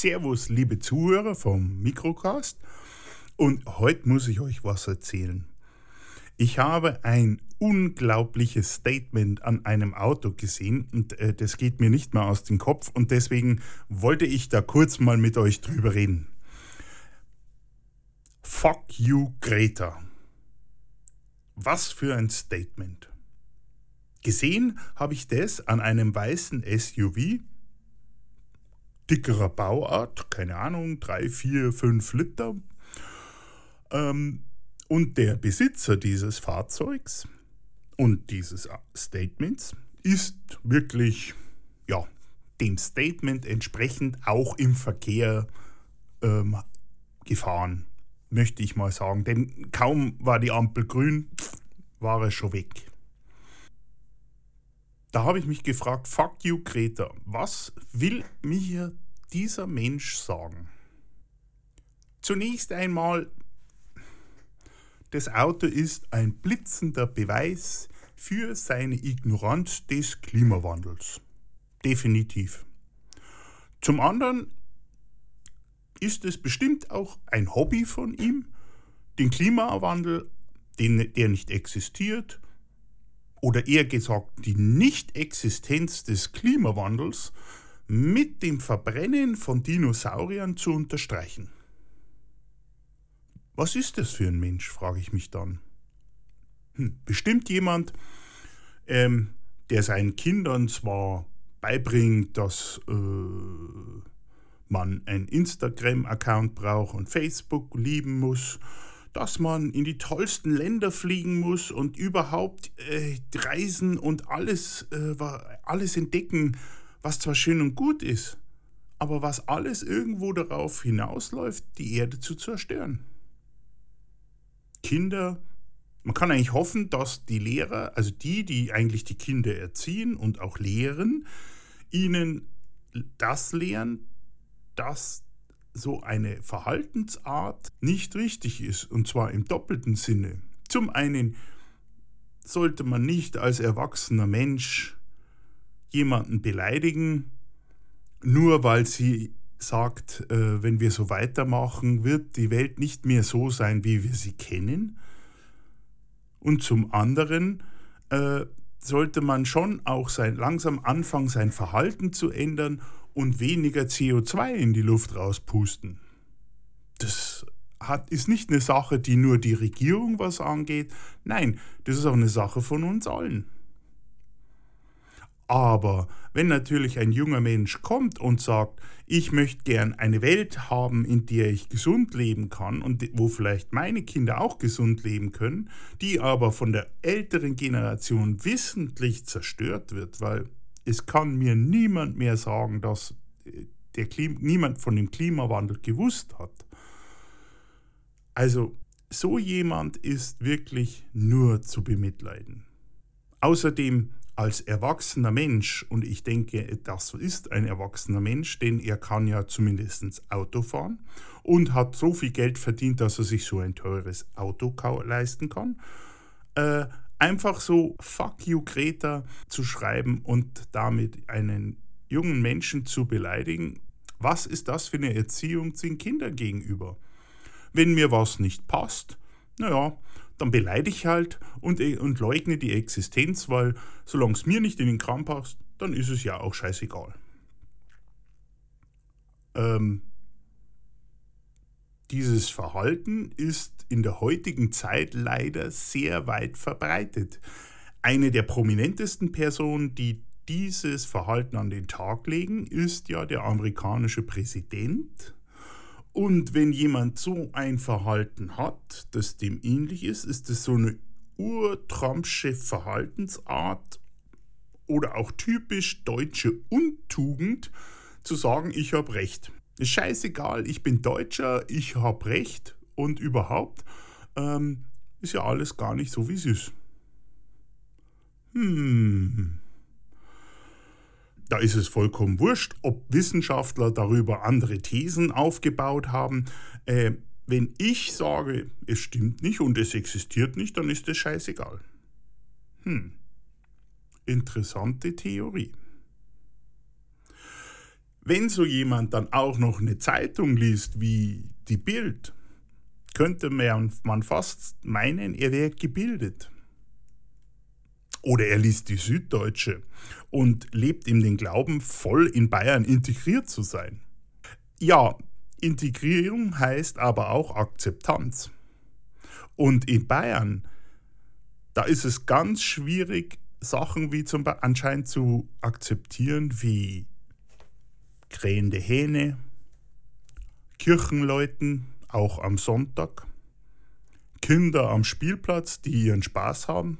Servus, liebe Zuhörer vom Mikrocast. Und heute muss ich euch was erzählen. Ich habe ein unglaubliches Statement an einem Auto gesehen und äh, das geht mir nicht mehr aus dem Kopf und deswegen wollte ich da kurz mal mit euch drüber reden. Fuck you, Greta. Was für ein Statement. Gesehen habe ich das an einem weißen SUV, dickerer Bauart, keine Ahnung, 3, 4, 5 Liter. Ähm, und der Besitzer dieses Fahrzeugs und dieses Statements ist wirklich, ja, dem Statement entsprechend auch im Verkehr ähm, gefahren, möchte ich mal sagen. Denn kaum war die Ampel grün, war er schon weg. Da habe ich mich gefragt, fuck you Greta, was will mir dieser Mensch sagen? Zunächst einmal, das Auto ist ein blitzender Beweis für seine Ignoranz des Klimawandels. Definitiv. Zum anderen ist es bestimmt auch ein Hobby von ihm, den Klimawandel, den, der nicht existiert, oder eher gesagt die Nichtexistenz des Klimawandels mit dem Verbrennen von Dinosauriern zu unterstreichen. Was ist das für ein Mensch, frage ich mich dann. Hm, bestimmt jemand, ähm, der seinen Kindern zwar beibringt, dass äh, man einen Instagram-Account braucht und Facebook lieben muss dass man in die tollsten Länder fliegen muss und überhaupt äh, reisen und alles, äh, alles entdecken, was zwar schön und gut ist, aber was alles irgendwo darauf hinausläuft, die Erde zu zerstören. Kinder, man kann eigentlich hoffen, dass die Lehrer, also die, die eigentlich die Kinder erziehen und auch lehren, ihnen das lehren, dass so eine Verhaltensart nicht richtig ist, und zwar im doppelten Sinne. Zum einen sollte man nicht als erwachsener Mensch jemanden beleidigen, nur weil sie sagt, äh, wenn wir so weitermachen, wird die Welt nicht mehr so sein, wie wir sie kennen. Und zum anderen äh, sollte man schon auch sein, langsam anfangen, sein Verhalten zu ändern und weniger CO2 in die Luft rauspusten. Das hat, ist nicht eine Sache, die nur die Regierung was angeht. Nein, das ist auch eine Sache von uns allen. Aber wenn natürlich ein junger Mensch kommt und sagt, ich möchte gern eine Welt haben, in der ich gesund leben kann und wo vielleicht meine Kinder auch gesund leben können, die aber von der älteren Generation wissentlich zerstört wird, weil es kann mir niemand mehr sagen, dass äh, der Klima, niemand von dem Klimawandel gewusst hat. Also so jemand ist wirklich nur zu bemitleiden. Außerdem als erwachsener Mensch, und ich denke, das ist ein erwachsener Mensch, denn er kann ja zumindest Auto fahren und hat so viel Geld verdient, dass er sich so ein teures Auto leisten kann, äh, einfach so Fuck you Greta zu schreiben und damit einen jungen Menschen zu beleidigen, was ist das für eine Erziehung den Kindern gegenüber? Wenn mir was nicht passt, naja, dann beleidige ich halt und, und leugne die Existenz, weil solange es mir nicht in den Kram passt, dann ist es ja auch scheißegal. Ähm, dieses Verhalten ist in der heutigen Zeit leider sehr weit verbreitet. Eine der prominentesten Personen, die dieses Verhalten an den Tag legen, ist ja der amerikanische Präsident. Und wenn jemand so ein Verhalten hat, das dem ähnlich ist, ist es so eine urtrumpsche Verhaltensart oder auch typisch deutsche Untugend, zu sagen, ich habe recht. Ist scheißegal, ich bin Deutscher, ich habe recht und überhaupt ähm, ist ja alles gar nicht so, wie es ist. Hm. Da ist es vollkommen wurscht, ob Wissenschaftler darüber andere Thesen aufgebaut haben. Äh, wenn ich sage, es stimmt nicht und es existiert nicht, dann ist es scheißegal. Hm. Interessante Theorie. Wenn so jemand dann auch noch eine Zeitung liest wie die Bild, könnte man fast meinen, er wäre gebildet. Oder er liest die Süddeutsche und lebt ihm den Glauben, voll in Bayern integriert zu sein. Ja, Integrierung heißt aber auch Akzeptanz. Und in Bayern, da ist es ganz schwierig, Sachen wie zum Beispiel anscheinend zu akzeptieren wie krähende Hähne, Kirchenleuten, auch am Sonntag, Kinder am Spielplatz, die ihren Spaß haben,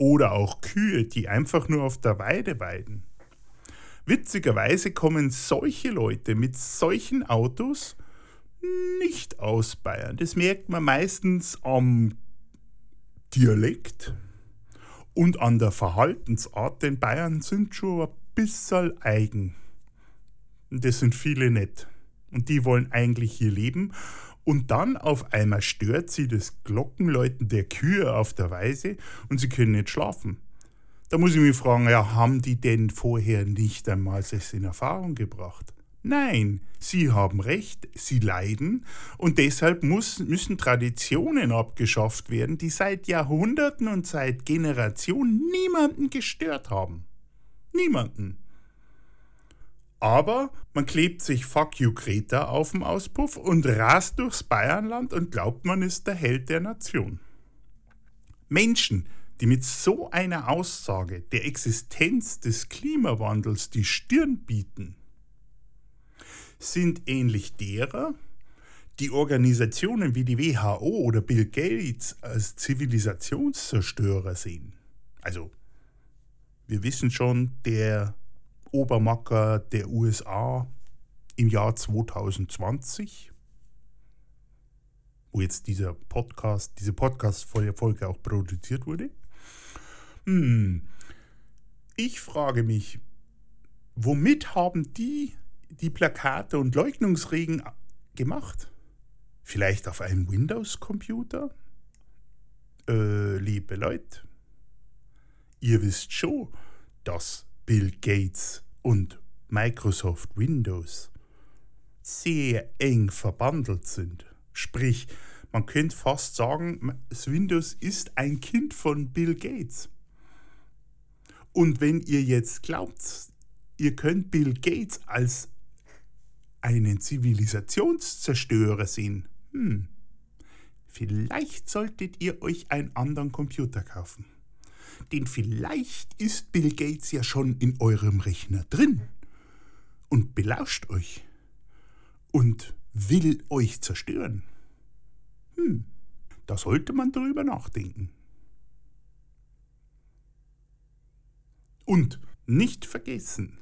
oder auch Kühe, die einfach nur auf der Weide weiden. Witzigerweise kommen solche Leute mit solchen Autos nicht aus Bayern. Das merkt man meistens am Dialekt und an der Verhaltensart, denn Bayern sind schon ein bisschen eigen. Das sind viele nett. Und die wollen eigentlich hier leben und dann auf einmal stört sie das Glockenläuten der Kühe auf der Weise und sie können nicht schlafen. Da muss ich mich fragen, ja, haben die denn vorher nicht einmal das in Erfahrung gebracht? Nein, sie haben recht, sie leiden und deshalb muss, müssen Traditionen abgeschafft werden, die seit Jahrhunderten und seit Generationen niemanden gestört haben. Niemanden. Aber man klebt sich Fuck you Greta auf dem Auspuff und rast durchs Bayernland und glaubt, man ist der Held der Nation. Menschen, die mit so einer Aussage der Existenz des Klimawandels die Stirn bieten, sind ähnlich derer, die Organisationen wie die WHO oder Bill Gates als Zivilisationszerstörer sehen. Also, wir wissen schon, der Obermacker der USA im Jahr 2020, wo jetzt dieser Podcast, diese Podcast-Folge auch produziert wurde. Hm. Ich frage mich, womit haben die die Plakate und Leugnungsregen gemacht? Vielleicht auf einem Windows-Computer? Äh, liebe Leute, ihr wisst schon, dass Bill Gates und Microsoft Windows sehr eng verbandelt sind. Sprich, man könnte fast sagen, das Windows ist ein Kind von Bill Gates. Und wenn ihr jetzt glaubt, ihr könnt Bill Gates als einen Zivilisationszerstörer sehen, hm, vielleicht solltet ihr euch einen anderen Computer kaufen. Denn vielleicht ist Bill Gates ja schon in eurem Rechner drin und belauscht euch und will euch zerstören. Hm, da sollte man drüber nachdenken. Und nicht vergessen,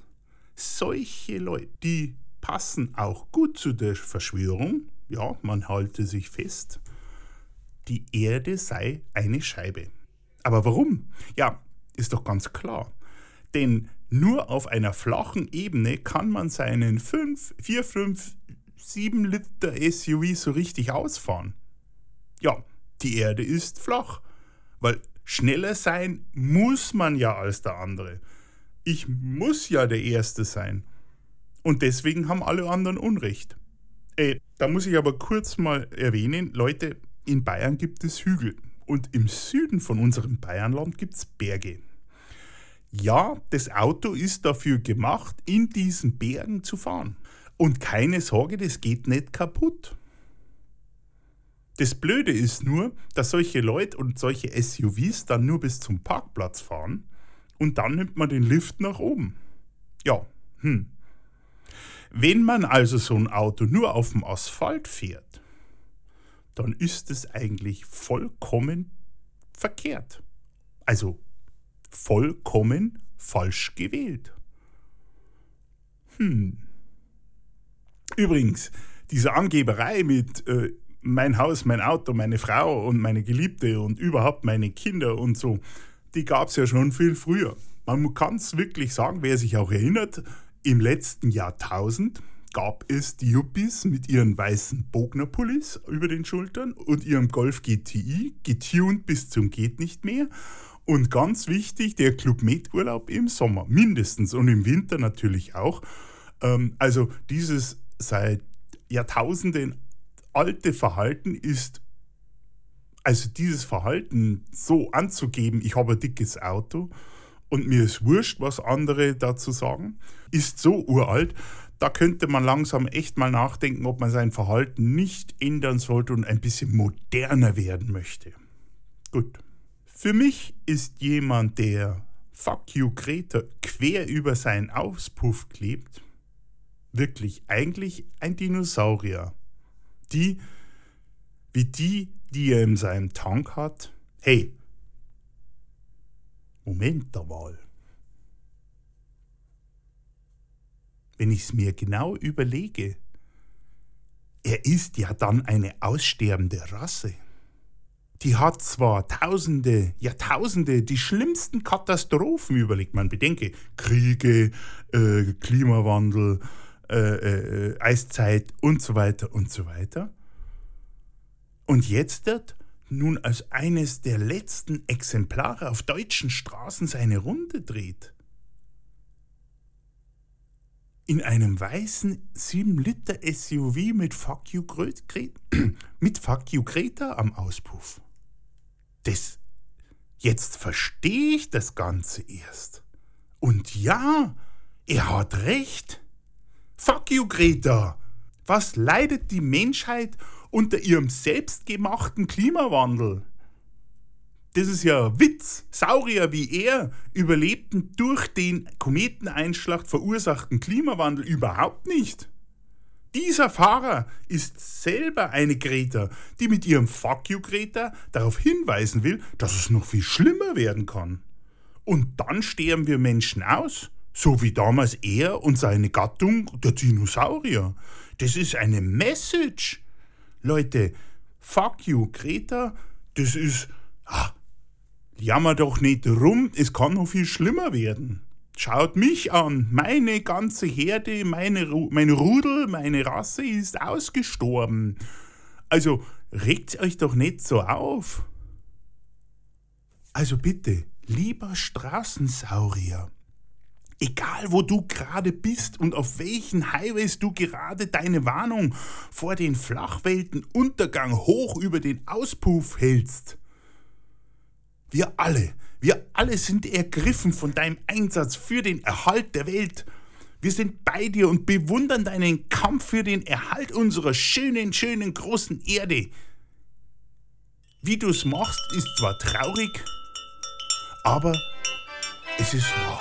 solche Leute, die passen auch gut zu der Verschwörung, ja, man halte sich fest, die Erde sei eine Scheibe. Aber warum? Ja, ist doch ganz klar. Denn nur auf einer flachen Ebene kann man seinen 5, 4, 5, 7 Liter SUV so richtig ausfahren. Ja, die Erde ist flach, weil schneller sein muss man ja als der andere. Ich muss ja der Erste sein. Und deswegen haben alle anderen Unrecht. Äh, da muss ich aber kurz mal erwähnen, Leute, in Bayern gibt es Hügel und im Süden von unserem Bayernland gibt es Berge. Ja, das Auto ist dafür gemacht, in diesen Bergen zu fahren. Und keine Sorge, das geht nicht kaputt. Das Blöde ist nur, dass solche Leute und solche SUVs dann nur bis zum Parkplatz fahren und dann nimmt man den Lift nach oben. Ja, hm. Wenn man also so ein Auto nur auf dem Asphalt fährt, dann ist es eigentlich vollkommen verkehrt. Also vollkommen falsch gewählt. Hm. Übrigens, diese Angeberei mit äh, mein Haus, mein Auto, meine Frau und meine Geliebte und überhaupt meine Kinder und so, die gab es ja schon viel früher. Man kann es wirklich sagen, wer sich auch erinnert, im letzten Jahrtausend gab es die Yuppies mit ihren weißen Bogner-Pullis über den Schultern und ihrem Golf GTI, getuned bis zum geht nicht mehr. Und ganz wichtig, der Club Med Urlaub im Sommer, mindestens und im Winter natürlich auch. Ähm, also dieses seit Jahrtausenden alte Verhalten ist, also dieses Verhalten so anzugeben, ich habe ein dickes Auto und mir ist wurscht, was andere dazu sagen, ist so uralt, da könnte man langsam echt mal nachdenken, ob man sein Verhalten nicht ändern sollte und ein bisschen moderner werden möchte. Gut. Für mich ist jemand, der Fuck you Greta quer über seinen Auspuff klebt, wirklich eigentlich ein Dinosaurier. Die, wie die, die er in seinem Tank hat. Hey, Moment mal. Wenn ich es mir genau überlege, er ist ja dann eine aussterbende Rasse. Die hat zwar Tausende, Jahrtausende die schlimmsten Katastrophen überlegt. Man bedenke Kriege, äh, Klimawandel, äh, äh, Eiszeit und so weiter und so weiter. Und jetzt wird nun als eines der letzten Exemplare auf deutschen Straßen seine Runde dreht. In einem weißen 7-Liter SUV mit Fuck you, mit Fuck you Greta am Auspuff. Das, jetzt verstehe ich das Ganze erst. Und ja, er hat recht. Fuck you, Greta! Was leidet die Menschheit unter ihrem selbstgemachten Klimawandel? Das ist ja Witz. Saurier wie er überlebten durch den Kometeneinschlag verursachten Klimawandel überhaupt nicht. Dieser Fahrer ist selber eine Greta, die mit ihrem Fuck you Greta darauf hinweisen will, dass es noch viel schlimmer werden kann. Und dann sterben wir Menschen aus, so wie damals er und seine Gattung, der Dinosaurier. Das ist eine Message. Leute, Fuck you Greta, das ist. Ah, jammer doch nicht rum, es kann noch viel schlimmer werden. Schaut mich an, meine ganze Herde, meine, mein Rudel, meine Rasse ist ausgestorben. Also regt euch doch nicht so auf. Also bitte, lieber Straßensaurier, egal wo du gerade bist und auf welchen Highways du gerade deine Warnung vor den Flachweltenuntergang hoch über den Auspuff hältst, wir alle wir alle sind ergriffen von deinem Einsatz für den Erhalt der Welt. Wir sind bei dir und bewundern deinen Kampf für den Erhalt unserer schönen, schönen großen Erde. Wie du es machst, ist zwar traurig, aber es ist wahr.